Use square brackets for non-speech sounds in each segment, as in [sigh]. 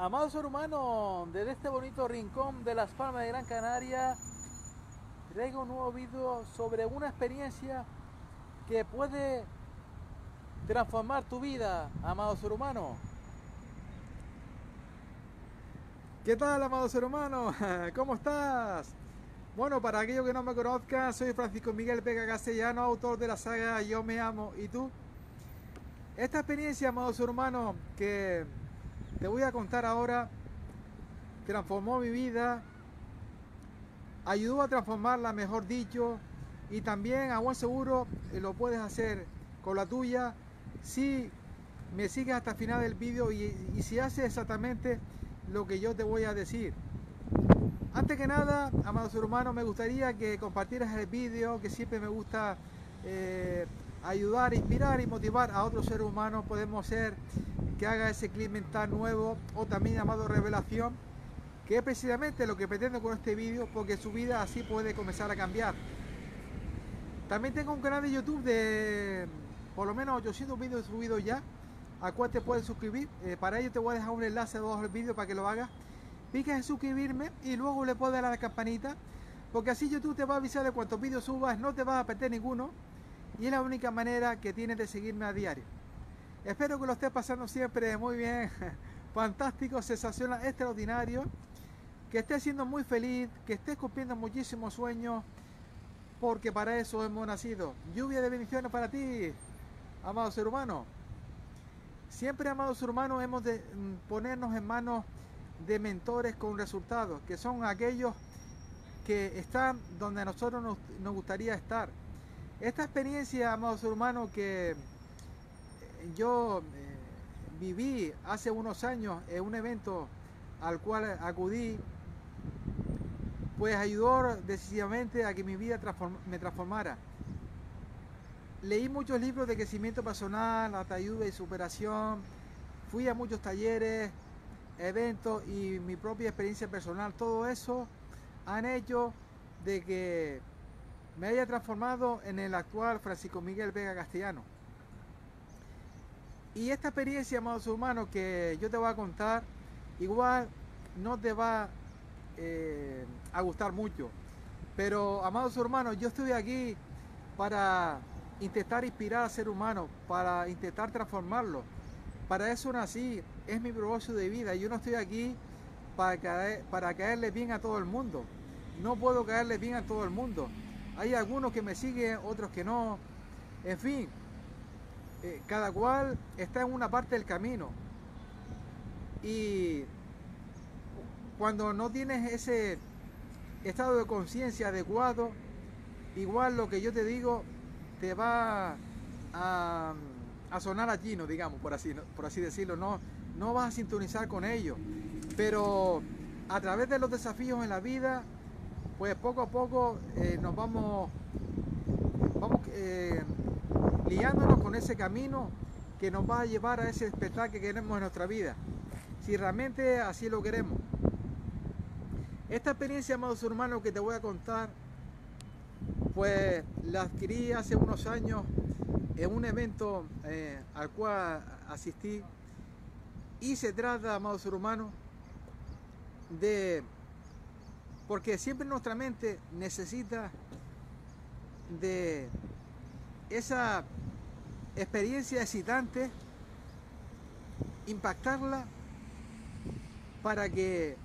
Amados hermanos, desde este bonito rincón de Las Palmas de Gran Canaria, traigo un nuevo vídeo sobre una experiencia que puede transformar tu vida, amado ser humano. ¿Qué tal, amado ser humano? [laughs] ¿Cómo estás? Bueno, para aquellos que no me conozcan, soy Francisco Miguel Vega Castellano, autor de la saga Yo me amo y tú. Esta experiencia, amado ser humano, que te voy a contar ahora, transformó mi vida, ayudó a transformarla, mejor dicho, y también a buen seguro eh, lo puedes hacer con la tuya si me sigues hasta el final del vídeo y, si haces exactamente lo que yo te voy a decir. Antes que nada, amados hermanos, me gustaría que compartieras el vídeo, que siempre me gusta eh, ayudar, inspirar y motivar a otros seres humanos. Podemos ser que haga ese clip mental nuevo o también llamado revelación, que es precisamente lo que pretendo con este vídeo, porque su vida así puede comenzar a cambiar. También tengo un canal de YouTube de por lo menos 800 vídeos subidos ya, a cual te puedes suscribir. Eh, para ello te voy a dejar un enlace debajo del vídeo para que lo hagas. Piques en suscribirme y luego le puedes dar a la campanita, porque así YouTube te va a avisar de cuántos vídeos subas, no te vas a perder ninguno. Y es la única manera que tienes de seguirme a diario. Espero que lo estés pasando siempre muy bien, [laughs] fantástico, sensacional, extraordinario. Que estés siendo muy feliz, que estés cumpliendo muchísimos sueños, porque para eso hemos nacido. Lluvia de bendiciones para ti, amado ser humano. Siempre, amado ser humano, hemos de mm, ponernos en manos de mentores con resultados, que son aquellos que están donde a nosotros nos, nos gustaría estar. Esta experiencia, amado ser humano, que yo eh, viví hace unos años en un evento al cual acudí, pues ayudó decisivamente a que mi vida me transformara. Leí muchos libros de crecimiento personal, ayuda y superación, fui a muchos talleres, eventos y mi propia experiencia personal, todo eso han hecho de que me haya transformado en el actual Francisco Miguel Vega Castellano. Y esta experiencia, amados hermanos, que yo te voy a contar, igual no te va eh, a gustar mucho. Pero, amados hermanos, yo estoy aquí para intentar inspirar al ser humano, para intentar transformarlo. Para eso nací, es mi propósito de vida. Yo no estoy aquí para caerle bien a todo el mundo. No puedo caerle bien a todo el mundo. Hay algunos que me siguen, otros que no. En fin, eh, cada cual está en una parte del camino. Y cuando no tienes ese estado de conciencia adecuado, igual lo que yo te digo te va a, sonar a chino, digamos, por así, por así decirlo. No, no vas a sintonizar con ellos. Pero a través de los desafíos en la vida, pues poco a poco eh, nos vamos, vamos eh, liándonos con ese camino que nos va a llevar a ese espectáculo que queremos en nuestra vida, si realmente así lo queremos. Esta experiencia, amados hermanos, que te voy a contar, pues la adquirí hace unos años en un evento eh, al cual asistí y se trata, amados hermanos, de porque siempre nuestra mente necesita de esa experiencia excitante, impactarla para que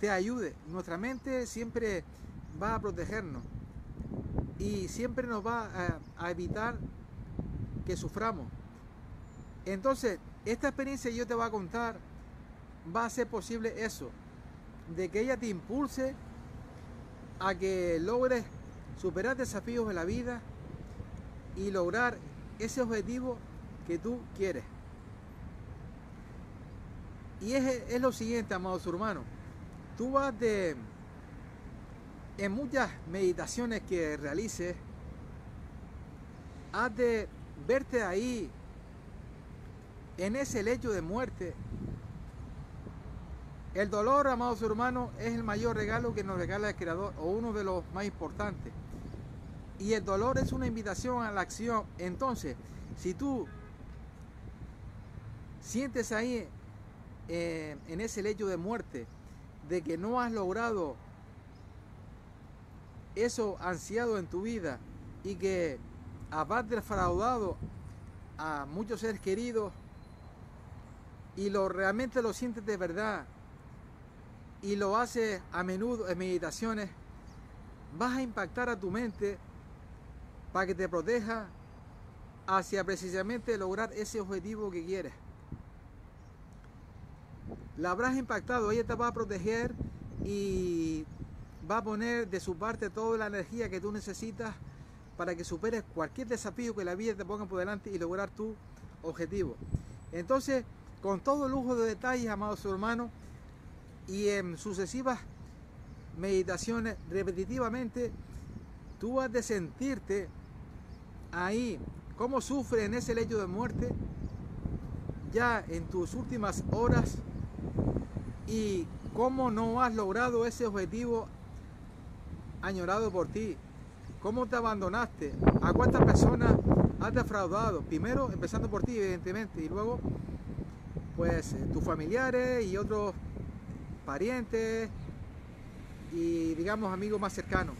te ayude. Nuestra mente siempre va a protegernos y siempre nos va a, evitar que suframos. Entonces, esta experiencia yo te voy a contar, va a ser posible eso, de que ella te impulse a que logres superar desafíos en la vida y lograr ese objetivo que tú quieres. Y es, lo siguiente, amados hermanos. Tú vas de, en muchas meditaciones que realices, has de verte ahí, en ese lecho de muerte. El dolor, amados hermanos, es el mayor regalo que nos regala el Creador, o uno de los más importantes. Y el dolor es una invitación a la acción. Entonces, si tú sientes ahí eh, en ese lecho de muerte, de que no has logrado eso ansiado en tu vida y que has defraudado a muchos seres queridos y lo realmente lo sientes de verdad y lo haces a menudo en meditaciones, vas a impactar a tu mente para que te proteja hacia precisamente lograr ese objetivo que quieres. La habrás impactado, ella te va a proteger y va a poner de su parte toda la energía que tú necesitas para que superes cualquier desafío que la vida te ponga por delante y lograr tu objetivo. Entonces, con todo lujo de detalles, amados hermanos, y en sucesivas meditaciones repetitivamente, tú has de sentirte ahí, cómo sufre en ese lecho de muerte, ya en tus últimas horas, y cómo no has logrado ese objetivo añorado por ti. ¿Cómo te abandonaste? ¿A cuántas personas has defraudado? Primero, empezando por ti, evidentemente, y luego, pues, eh, tus familiares y otros parientes y, digamos, amigos más cercanos.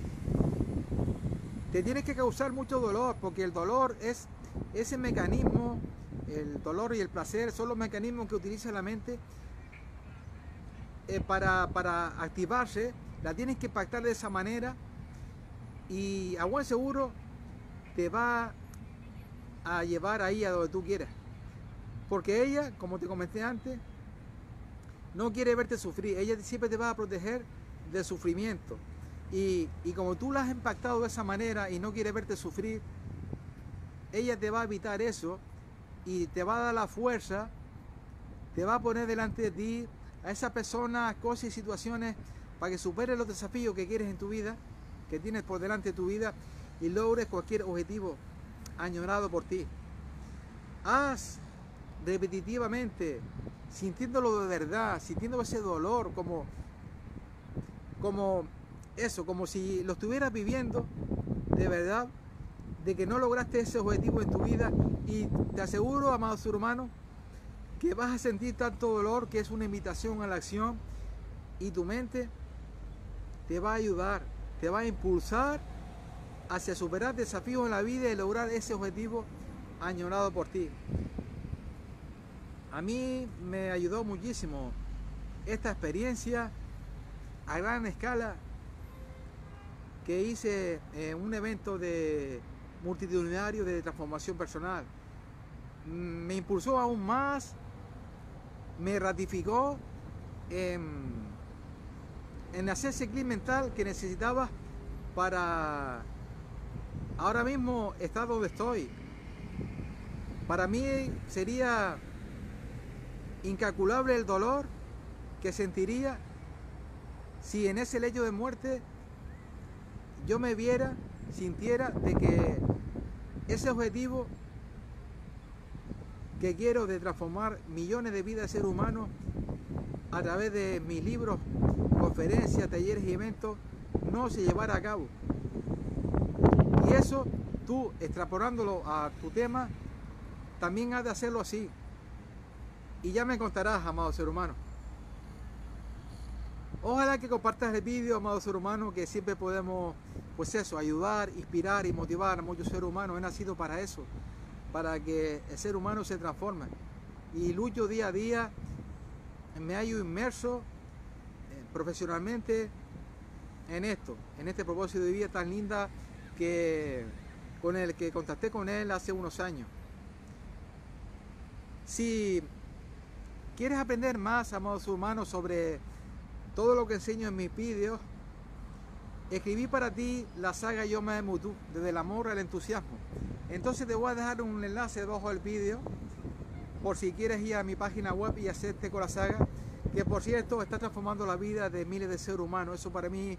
Te tienes que causar mucho dolor, porque el dolor es ese mecanismo, el dolor y el placer son los mecanismos que utiliza la mente eh, para, para activarse la tienes que pactar de esa manera y a buen seguro te va a llevar ahí a donde tú quieras. Porque ella, como te comenté antes, no quiere verte sufrir. Ella siempre te va a proteger del sufrimiento. Y, y, como tú la has impactado de esa manera y no quiere verte sufrir, ella te va a evitar eso y te va a dar la fuerza, te va a poner delante de ti a esa persona, cosas y situaciones para que superes los desafíos que quieres en tu vida, que tienes por delante de tu vida y logres cualquier objetivo añorado por ti. Haz repetitivamente, sintiéndolo de verdad, sintiendo ese dolor como, como eso, como si lo estuvieras viviendo de verdad, de que no lograste ese objetivo en tu vida y te aseguro, amado ser humano, que vas a sentir tanto dolor que es una invitación a la acción y tu mente te va a ayudar, te va a impulsar hacia superar desafíos en la vida y lograr ese objetivo añorado por ti. A mí me ayudó muchísimo esta experiencia a gran escala que hice en un evento de multitudinario de transformación personal. Me impulsó aún más, me ratificó en en hacer ese clic mental que necesitaba para ahora mismo estar donde estoy. Para mí sería incalculable el dolor que sentiría si en ese lecho de muerte yo me viera, sintiera de que ese objetivo que quiero de transformar millones de vidas de ser humano a través de mis libros conferencias, talleres y eventos no se llevara a cabo. Y eso tú, extrapolándolo a tu tema, también has de hacerlo así. Y ya me contarás, amado ser humano. Ojalá que compartas el vídeo, amado ser humano, que siempre podemos, pues eso, ayudar, inspirar y motivar a muchos seres humanos. He nacido para eso, para que el ser humano se transforme. Y lucho día a día, me hallo inmerso profesionalmente en esto, en este propósito de vida tan linda que con el que contacté con él hace unos años. Si quieres aprender más, amados humanos, sobre todo lo que enseño en mis vídeos, escribí para ti la saga Yo me Mutu, desde el amor al entusiasmo. Entonces te voy a dejar un enlace debajo del vídeo por si quieres ir a mi página web y hacerte con la saga que por cierto está transformando la vida de miles de seres humanos. Eso para mí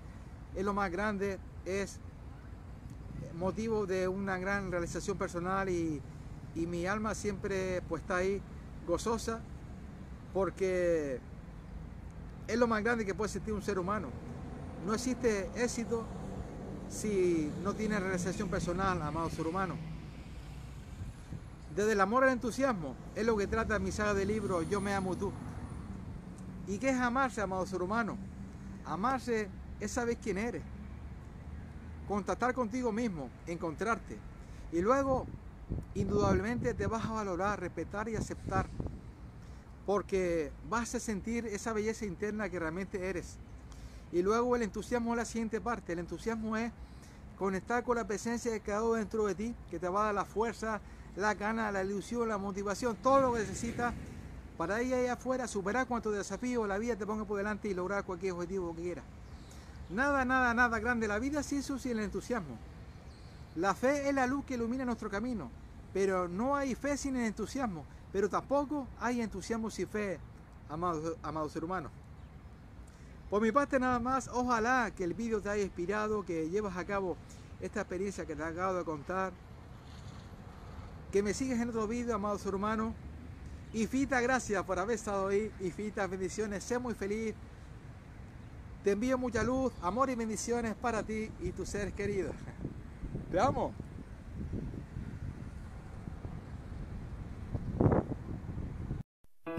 es lo más grande, es motivo de una gran realización personal y, mi alma siempre pues está ahí gozosa porque es lo más grande que puede sentir un ser humano. No existe éxito si no tiene realización personal, amado ser humano. Desde el amor al entusiasmo es lo que trata mi saga de libro Yo me amo tú ¿Y qué es amarse, amado ser humano? Amarse es saber quién eres. Contactar contigo mismo, encontrarte. Y luego, indudablemente, te vas a valorar, respetar y aceptar. Porque vas a sentir esa belleza interna que realmente eres. Y luego el entusiasmo es la siguiente parte. El entusiasmo es conectar con la presencia de cada dentro de ti, que te va a dar la fuerza, la gana, la ilusión, la motivación, todo lo que necesitas para ir allá afuera, superar cuantos desafíos la vida te ponga por delante y lograr cualquier objetivo que quieras. Nada, nada, nada grande. La vida sin eso sin el entusiasmo. La fe es la luz que ilumina nuestro camino, pero no hay fe sin el entusiasmo, pero tampoco hay entusiasmo sin fe, amado, amado ser humano. Por mi parte nada más, ojalá que el vídeo te haya inspirado, que llevas a cabo esta experiencia que te acabo de contar. Que me sigues en otro vídeo, amado ser humano. Y Fita, gracias por haber estado ahí. Y Fita, bendiciones, sé muy feliz. Te envío mucha luz, amor y bendiciones para ti y tus seres queridos. [laughs] Te amo.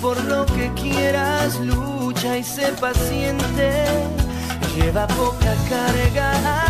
por lo que quieras lucha y sé paciente. Lleva poca carga,